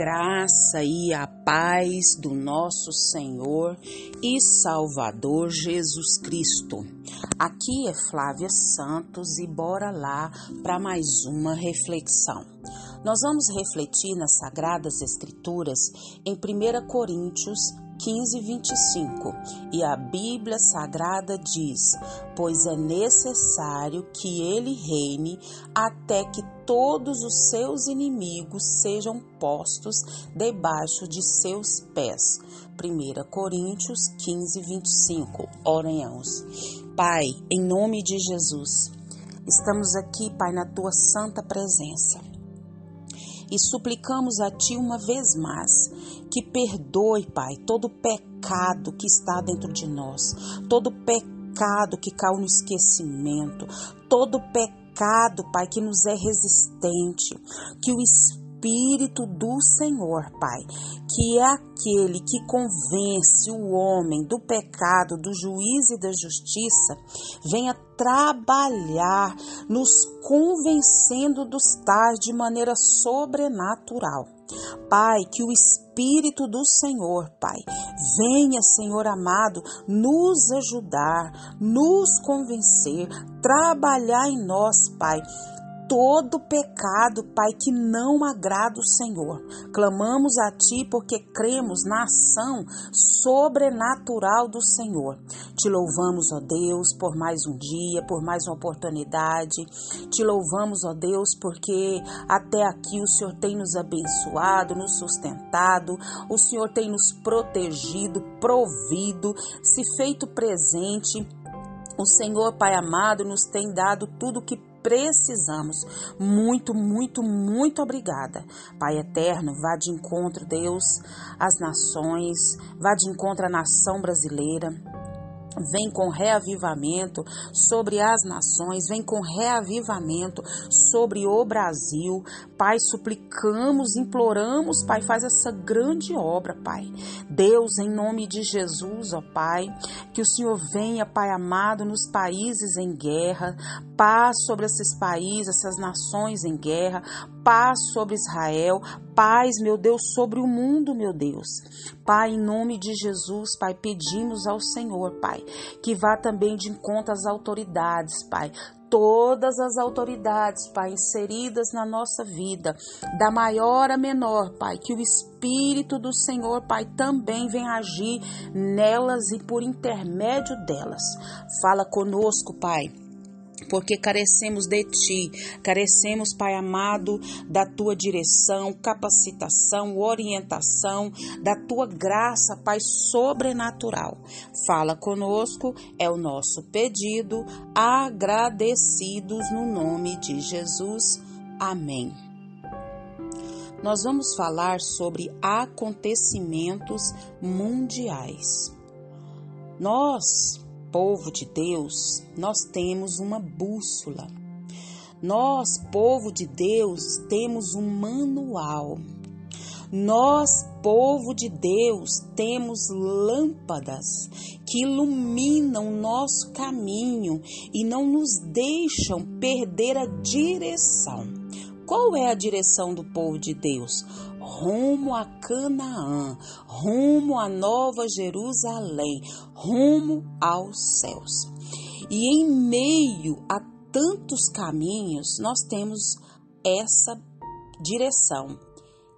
graça e a paz do nosso Senhor e Salvador Jesus Cristo. Aqui é Flávia Santos e bora lá para mais uma reflexão. Nós vamos refletir nas Sagradas Escrituras em 1 Coríntios 15, 25. E a Bíblia Sagrada diz: Pois é necessário que ele reine até que todos os seus inimigos sejam postos debaixo de seus pés. 1 Coríntios 15, 25. Oremos. Pai, em nome de Jesus, estamos aqui, Pai, na tua santa presença e suplicamos a Ti uma vez mais que perdoe, Pai, todo pecado que está dentro de nós, todo pecado que caiu no esquecimento, todo pecado, Pai, que nos é resistente, que o Espírito do Senhor, Pai, que é aquele que convence o homem do pecado, do juízo e da justiça, venha trabalhar nos convencendo dos tais de maneira sobrenatural. Pai, que o Espírito do Senhor, Pai, venha, Senhor amado, nos ajudar, nos convencer, trabalhar em nós, Pai, todo pecado, Pai, que não agrada o Senhor. Clamamos a Ti porque cremos na ação sobrenatural do Senhor. Te louvamos, ó Deus, por mais um dia, por mais uma oportunidade. Te louvamos, ó Deus, porque até aqui o Senhor tem nos abençoado, nos sustentado, o Senhor tem nos protegido, provido, se feito presente. O Senhor, Pai amado, nos tem dado tudo o que precisamos. Muito, muito, muito obrigada. Pai eterno, vá de encontro, Deus, às nações, vá de encontro à nação brasileira. Vem com reavivamento sobre as nações, vem com reavivamento sobre o Brasil. Pai, suplicamos, imploramos, Pai, faz essa grande obra, Pai. Deus, em nome de Jesus, ó Pai, que o Senhor venha, Pai amado, nos países em guerra, paz sobre esses países, essas nações em guerra, paz sobre Israel, paz, meu Deus, sobre o mundo, meu Deus. Pai, em nome de Jesus, Pai, pedimos ao Senhor, Pai, que vá também de encontro às autoridades, Pai, todas as autoridades, Pai, inseridas na nossa vida, da maior a menor, Pai, que o Espírito do Senhor, Pai, também venha agir nelas e por intermédio delas. Fala conosco, Pai porque carecemos de Ti, carecemos, Pai amado, da Tua direção, capacitação, orientação, da Tua graça, Pai sobrenatural. Fala conosco, é o nosso pedido, agradecidos no nome de Jesus. Amém. Nós vamos falar sobre acontecimentos mundiais. Nós povo de Deus, nós temos uma bússola. Nós, povo de Deus, temos um manual. Nós, povo de Deus, temos lâmpadas que iluminam nosso caminho e não nos deixam perder a direção. Qual é a direção do povo de Deus? Rumo a Canaã, rumo a Nova Jerusalém, rumo aos céus. E em meio a tantos caminhos, nós temos essa direção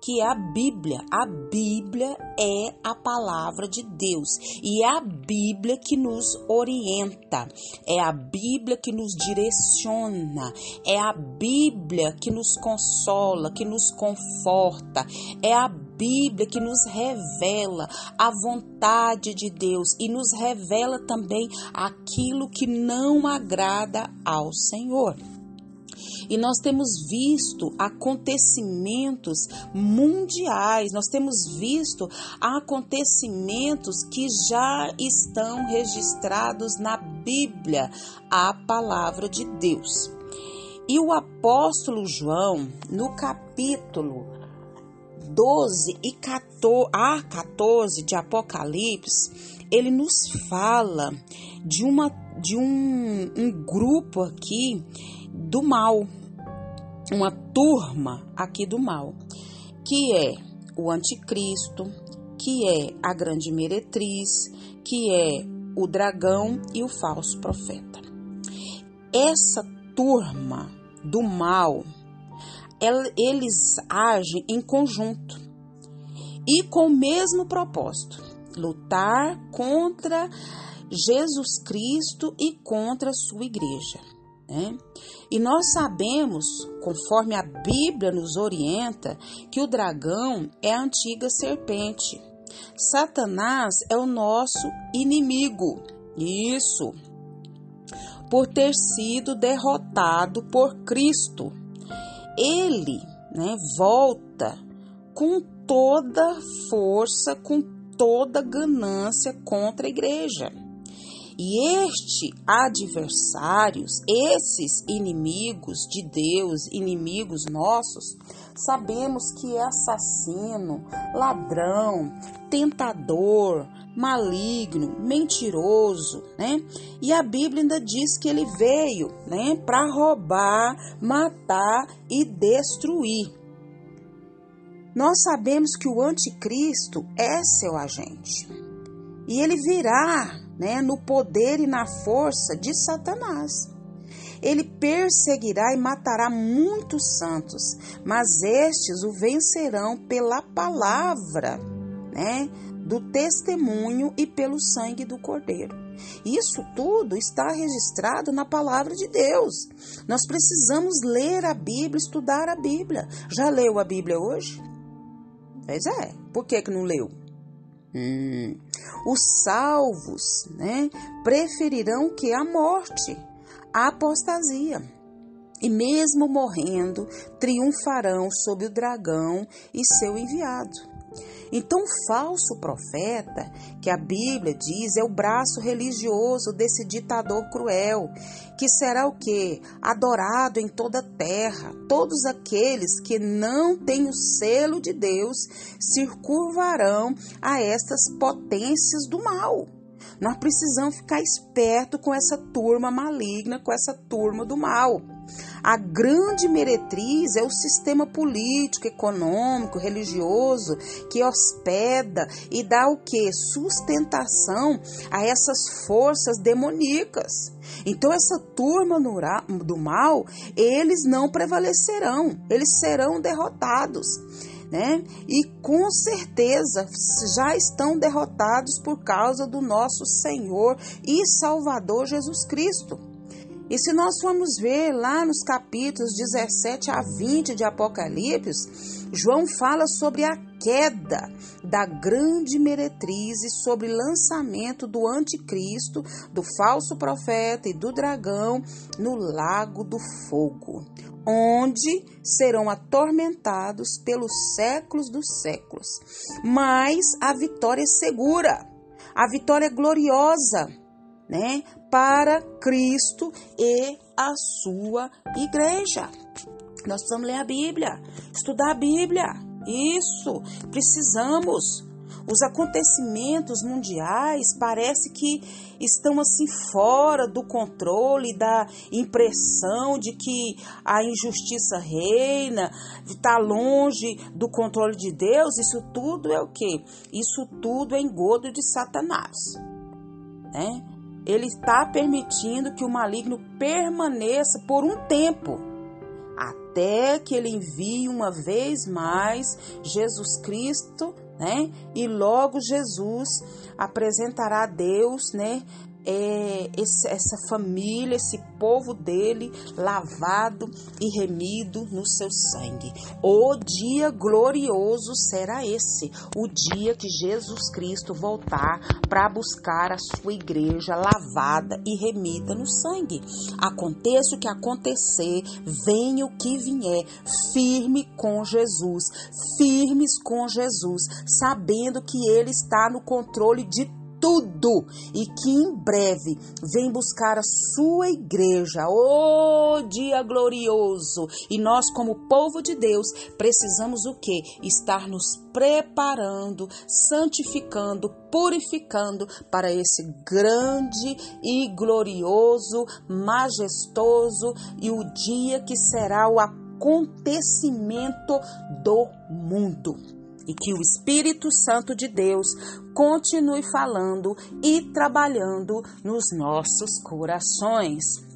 que a Bíblia. A Bíblia é a palavra de Deus e é a Bíblia que nos orienta, é a Bíblia que nos direciona, é a Bíblia que nos consola, que nos conforta, é a Bíblia que nos revela a vontade de Deus e nos revela também aquilo que não agrada ao Senhor. E nós temos visto acontecimentos mundiais, nós temos visto acontecimentos que já estão registrados na Bíblia, a palavra de Deus. E o apóstolo João, no capítulo 12 e 14, a 14 de Apocalipse, ele nos fala de, uma, de um, um grupo aqui do mal, uma turma aqui do mal, que é o anticristo, que é a grande meretriz, que é o dragão e o falso profeta. Essa turma do mal, eles agem em conjunto e com o mesmo propósito: lutar contra Jesus Cristo e contra a sua igreja. Né? E nós sabemos, conforme a Bíblia nos orienta, que o dragão é a antiga serpente. Satanás é o nosso inimigo. Isso. Por ter sido derrotado por Cristo. Ele né, volta com toda força, com toda ganância contra a igreja. E este adversários, esses inimigos de Deus, inimigos nossos, sabemos que é assassino, ladrão, tentador, maligno, mentiroso, né? E a Bíblia ainda diz que ele veio, né, para roubar, matar e destruir. Nós sabemos que o anticristo é seu agente. E ele virá né, no poder e na força de Satanás. Ele perseguirá e matará muitos santos, mas estes o vencerão pela palavra, né, do testemunho e pelo sangue do Cordeiro. Isso tudo está registrado na palavra de Deus. Nós precisamos ler a Bíblia, estudar a Bíblia. Já leu a Bíblia hoje? Pois é. Por que, que não leu? Hum, os salvos né, preferirão que a morte, a apostasia. E mesmo morrendo, triunfarão sob o dragão e seu enviado. Então, o falso profeta, que a Bíblia diz, é o braço religioso desse ditador cruel, que será o que? Adorado em toda a terra. Todos aqueles que não têm o selo de Deus se curvarão a estas potências do mal. Nós precisamos ficar esperto com essa turma maligna, com essa turma do mal. A grande meretriz é o sistema político, econômico, religioso que hospeda e dá o que? Sustentação a essas forças demoníacas. Então, essa turma do mal, eles não prevalecerão, eles serão derrotados. Né? E com certeza já estão derrotados por causa do nosso Senhor e Salvador Jesus Cristo. E se nós formos ver lá nos capítulos 17 a 20 de Apocalipse, João fala sobre a queda da grande meretriz e sobre o lançamento do anticristo, do falso profeta e do dragão no lago do fogo, onde serão atormentados pelos séculos dos séculos. Mas a vitória é segura, a vitória é gloriosa, né? para Cristo e a sua igreja. Nós precisamos ler a Bíblia, estudar a Bíblia. Isso, precisamos. Os acontecimentos mundiais parece que estão assim fora do controle, da impressão de que a injustiça reina, está longe do controle de Deus. Isso tudo é o que? Isso tudo é engodo de Satanás, né? Ele está permitindo que o maligno permaneça por um tempo, até que ele envie uma vez mais Jesus Cristo, né? E logo Jesus apresentará a Deus, né? É, esse, essa família, esse povo dele lavado e remido no seu sangue. O dia glorioso será esse, o dia que Jesus Cristo voltar para buscar a sua igreja lavada e remida no sangue. Aconteça o que acontecer, venha o que vier, firme com Jesus, firmes com Jesus, sabendo que ele está no controle de e que em breve vem buscar a sua igreja. Oh, dia glorioso! E nós, como povo de Deus, precisamos o que? Estar nos preparando, santificando, purificando para esse grande e glorioso, majestoso e o dia que será o acontecimento do mundo. e que o Espírito Santo de Deus continue falando e trabalhando nos nossos corações.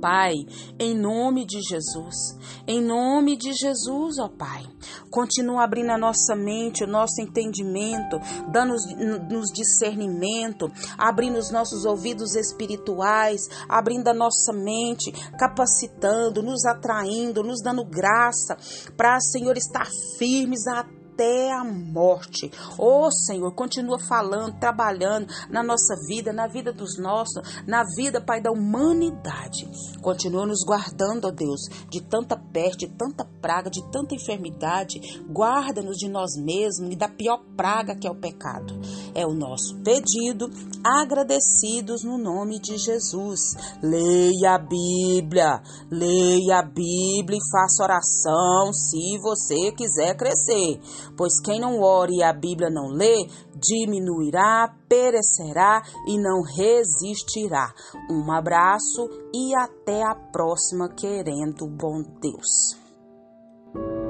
Pai, em nome de Jesus, em nome de Jesus, ó Pai, continua abrindo a nossa mente, o nosso entendimento, dando-nos discernimento, abrindo os nossos ouvidos espirituais, abrindo a nossa mente, capacitando, nos atraindo, nos dando graça para, Senhor, estar firmes até até a morte. Ô oh, Senhor, continua falando, trabalhando na nossa vida, na vida dos nossos, na vida, Pai, da humanidade. Continua nos guardando, ó Deus, de tanta peste, de tanta praga, de tanta enfermidade. Guarda-nos de nós mesmos e da pior praga que é o pecado. É o nosso pedido, agradecidos no nome de Jesus. Leia a Bíblia, leia a Bíblia e faça oração se você quiser crescer pois quem não ore e a Bíblia não lê, diminuirá, perecerá e não resistirá. Um abraço e até a próxima, querendo bom Deus.